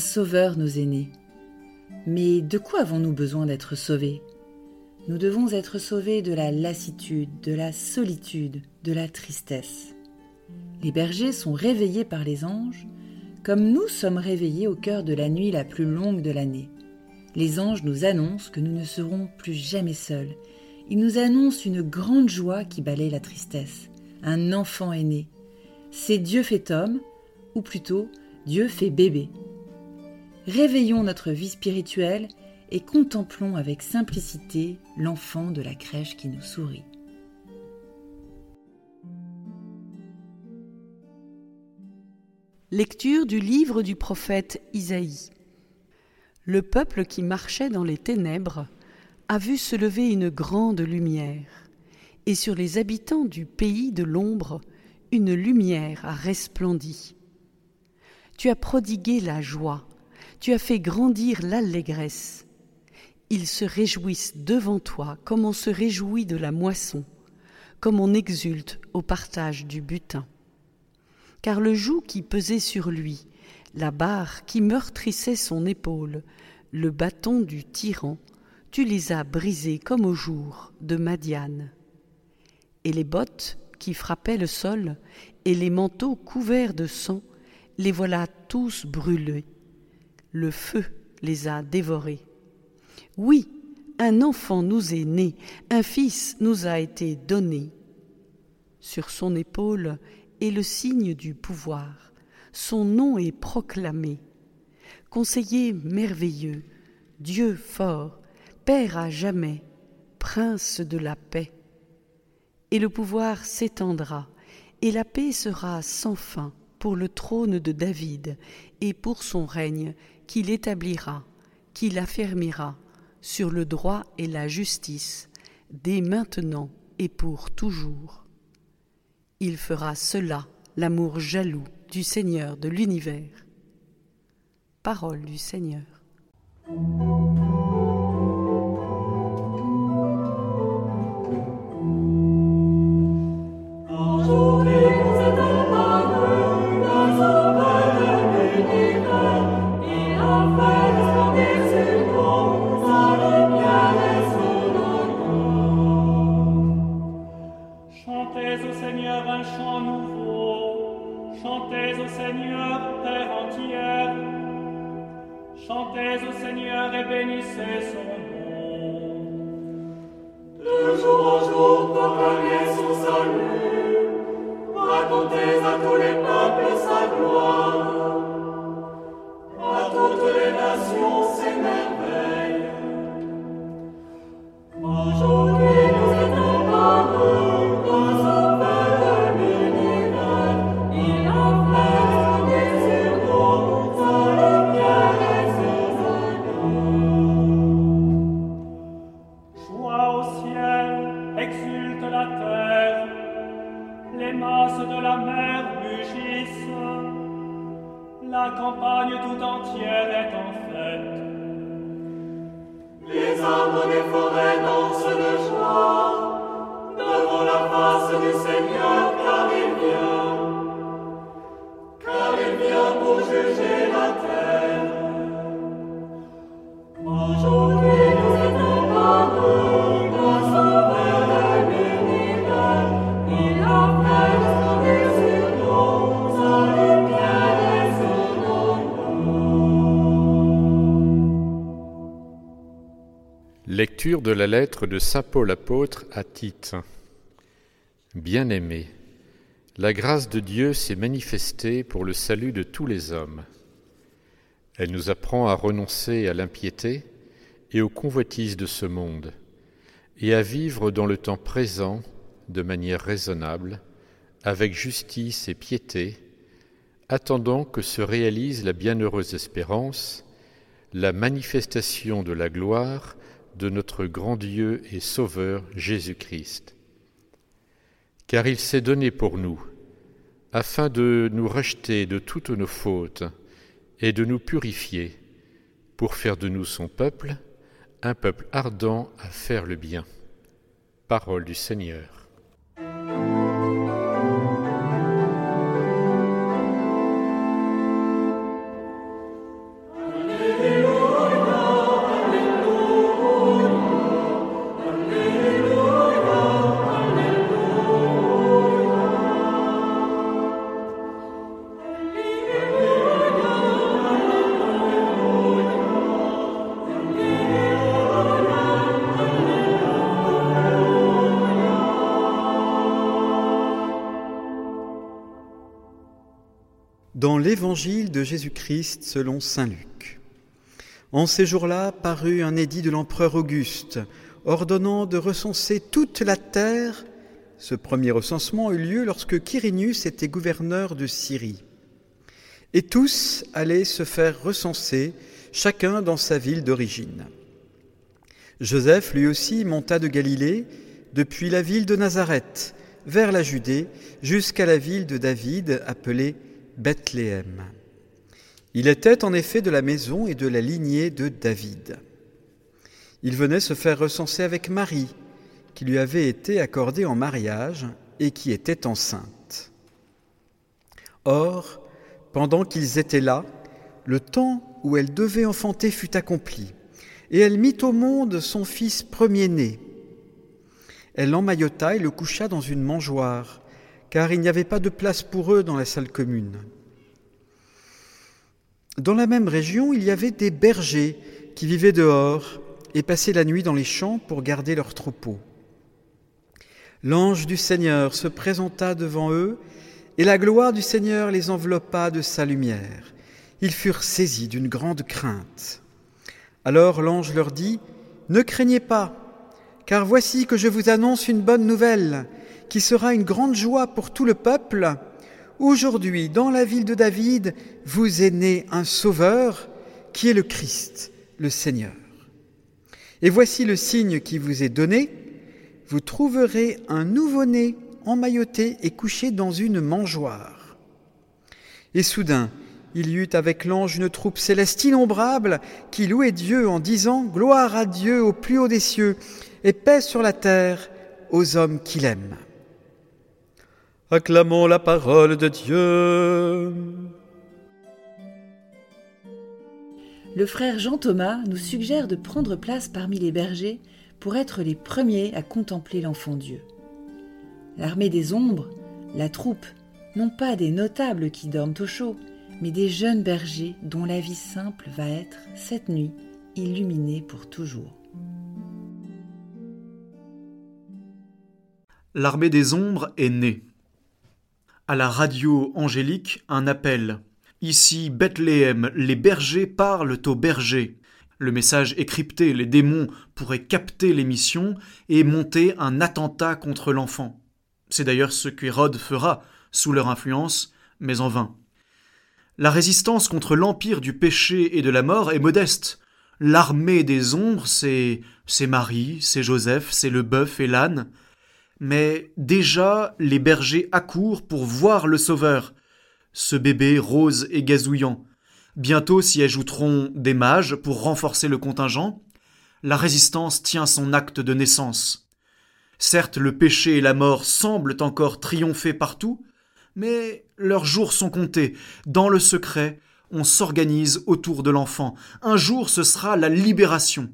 sauveur est né. Mais de quoi avons-nous besoin d'être sauvés? Nous devons être sauvés de la lassitude, de la solitude, de la tristesse. Les bergers sont réveillés par les anges, comme nous sommes réveillés au cœur de la nuit la plus longue de l'année. Les anges nous annoncent que nous ne serons plus jamais seuls. Ils nous annoncent une grande joie qui balaye la tristesse. Un enfant est né. C'est Dieu fait homme, ou plutôt Dieu fait bébé. Réveillons notre vie spirituelle et contemplons avec simplicité l'enfant de la crèche qui nous sourit. Lecture du livre du prophète Isaïe. Le peuple qui marchait dans les ténèbres a vu se lever une grande lumière, et sur les habitants du pays de l'ombre, une lumière a resplendi. Tu as prodigué la joie, tu as fait grandir l'allégresse. Ils se réjouissent devant toi comme on se réjouit de la moisson, comme on exulte au partage du butin. Car le joug qui pesait sur lui, la barre qui meurtrissait son épaule, le bâton du tyran, tu les as brisés comme au jour de Madiane. Et les bottes qui frappaient le sol, et les manteaux couverts de sang, les voilà tous brûlés le feu les a dévorés. Oui, un enfant nous est né, un fils nous a été donné. Sur son épaule est le signe du pouvoir, son nom est proclamé. Conseiller merveilleux, Dieu fort, Père à jamais, Prince de la paix. Et le pouvoir s'étendra, et la paix sera sans fin pour le trône de David et pour son règne qu'il établira, qu'il affermira sur le droit et la justice, dès maintenant et pour toujours. Il fera cela, l'amour jaloux du Seigneur de l'univers. Parole du Seigneur. Chantez au Seigneur un chant nouveau, chantez au Seigneur terre entière, chantez au Seigneur et bénissez son nom. De jour en jour proclamez son salut, racontez à tous les peuples sa gloire, à toutes les nations La campagne tout entière est en fête. Les arbres des forêts dansent de joie devant la face du Seigneur. De la lettre de Saint Paul apôtre à Tite. Bien-aimé, la grâce de Dieu s'est manifestée pour le salut de tous les hommes. Elle nous apprend à renoncer à l'impiété et aux convoitises de ce monde, et à vivre dans le temps présent de manière raisonnable, avec justice et piété, attendant que se réalise la bienheureuse espérance, la manifestation de la gloire de notre grand Dieu et Sauveur Jésus-Christ. Car il s'est donné pour nous, afin de nous racheter de toutes nos fautes et de nous purifier, pour faire de nous son peuple, un peuple ardent à faire le bien. Parole du Seigneur. Dans l'évangile de Jésus-Christ selon Saint Luc. En ces jours-là parut un édit de l'empereur Auguste ordonnant de recenser toute la terre. Ce premier recensement eut lieu lorsque Quirinius était gouverneur de Syrie. Et tous allaient se faire recenser, chacun dans sa ville d'origine. Joseph, lui aussi, monta de Galilée, depuis la ville de Nazareth, vers la Judée, jusqu'à la ville de David, appelée Bethléem. Il était en effet de la maison et de la lignée de David. Il venait se faire recenser avec Marie, qui lui avait été accordée en mariage et qui était enceinte. Or, pendant qu'ils étaient là, le temps où elle devait enfanter fut accompli, et elle mit au monde son fils premier-né. Elle l'emmaillota et le coucha dans une mangeoire, car il n'y avait pas de place pour eux dans la salle commune. Dans la même région, il y avait des bergers qui vivaient dehors et passaient la nuit dans les champs pour garder leurs troupeaux. L'ange du Seigneur se présenta devant eux, et la gloire du Seigneur les enveloppa de sa lumière. Ils furent saisis d'une grande crainte. Alors l'ange leur dit, Ne craignez pas, car voici que je vous annonce une bonne nouvelle qui sera une grande joie pour tout le peuple. Aujourd'hui, dans la ville de David, vous est né un Sauveur qui est le Christ, le Seigneur. Et voici le signe qui vous est donné. Vous trouverez un nouveau-né emmailloté et couché dans une mangeoire. Et soudain, il y eut avec l'ange une troupe céleste innombrable qui louait Dieu en disant Gloire à Dieu au plus haut des cieux et paix sur la terre aux hommes qu'il aime. Acclamons la parole de Dieu. Le frère Jean Thomas nous suggère de prendre place parmi les bergers pour être les premiers à contempler l'enfant Dieu. L'armée des ombres, la troupe, non pas des notables qui dorment au chaud, mais des jeunes bergers dont la vie simple va être, cette nuit, illuminée pour toujours. L'armée des ombres est née à la radio angélique un appel. Ici Bethléem, les bergers parlent aux bergers. Le message est crypté, les démons pourraient capter l'émission et monter un attentat contre l'enfant. C'est d'ailleurs ce qu'Hérode fera, sous leur influence, mais en vain. La résistance contre l'empire du péché et de la mort est modeste. L'armée des ombres, c'est c'est Marie, c'est Joseph, c'est le bœuf et l'âne mais déjà les bergers accourent pour voir le Sauveur, ce bébé rose et gazouillant. Bientôt s'y ajouteront des mages pour renforcer le contingent. La résistance tient son acte de naissance. Certes, le péché et la mort semblent encore triompher partout, mais leurs jours sont comptés. Dans le secret, on s'organise autour de l'enfant. Un jour, ce sera la libération.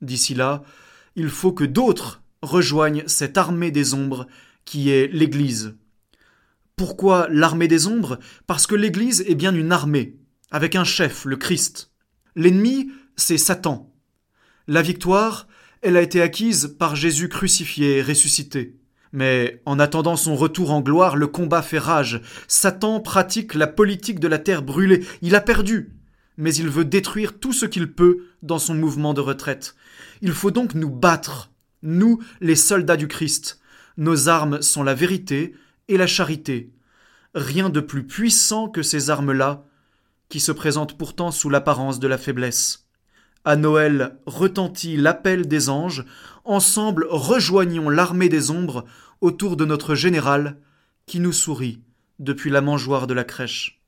D'ici là, il faut que d'autres rejoignent cette armée des ombres qui est l'Église. Pourquoi l'armée des ombres? Parce que l'Église est bien une armée, avec un chef, le Christ. L'ennemi, c'est Satan. La victoire, elle a été acquise par Jésus crucifié et ressuscité. Mais en attendant son retour en gloire, le combat fait rage. Satan pratique la politique de la terre brûlée. Il a perdu, mais il veut détruire tout ce qu'il peut dans son mouvement de retraite. Il faut donc nous battre nous, les soldats du Christ, nos armes sont la vérité et la charité. Rien de plus puissant que ces armes-là, qui se présentent pourtant sous l'apparence de la faiblesse. À Noël retentit l'appel des anges, ensemble rejoignons l'armée des ombres autour de notre général, qui nous sourit depuis la mangeoire de la crèche.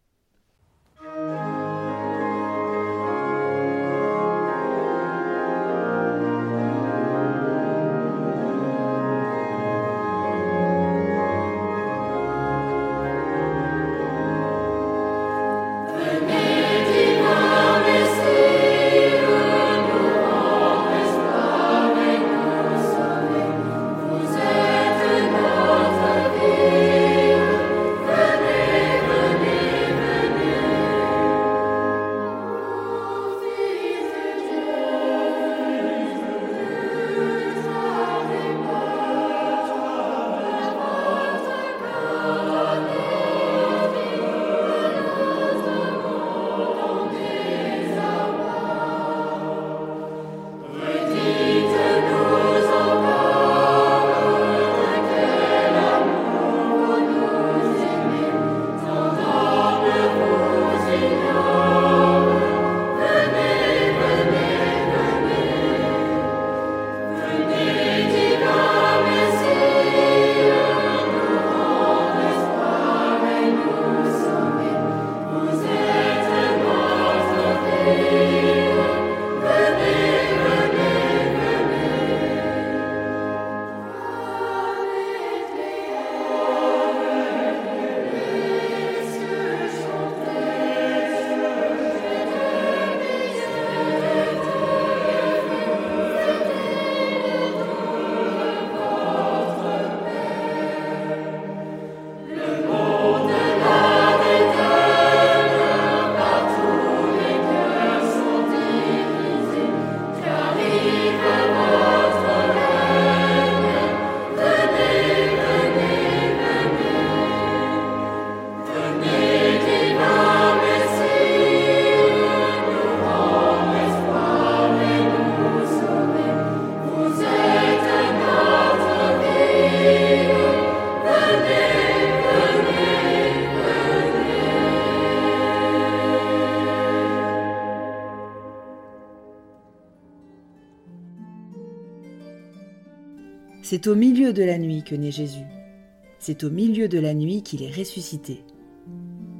C'est au milieu de la nuit que naît Jésus. C'est au milieu de la nuit qu'il est ressuscité.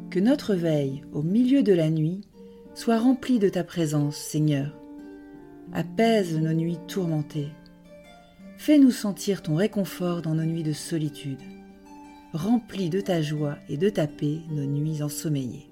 Que notre veille, au milieu de la nuit, soit remplie de ta présence, Seigneur. Apaise nos nuits tourmentées. Fais-nous sentir ton réconfort dans nos nuits de solitude. Remplis de ta joie et de ta paix nos nuits ensommeillées.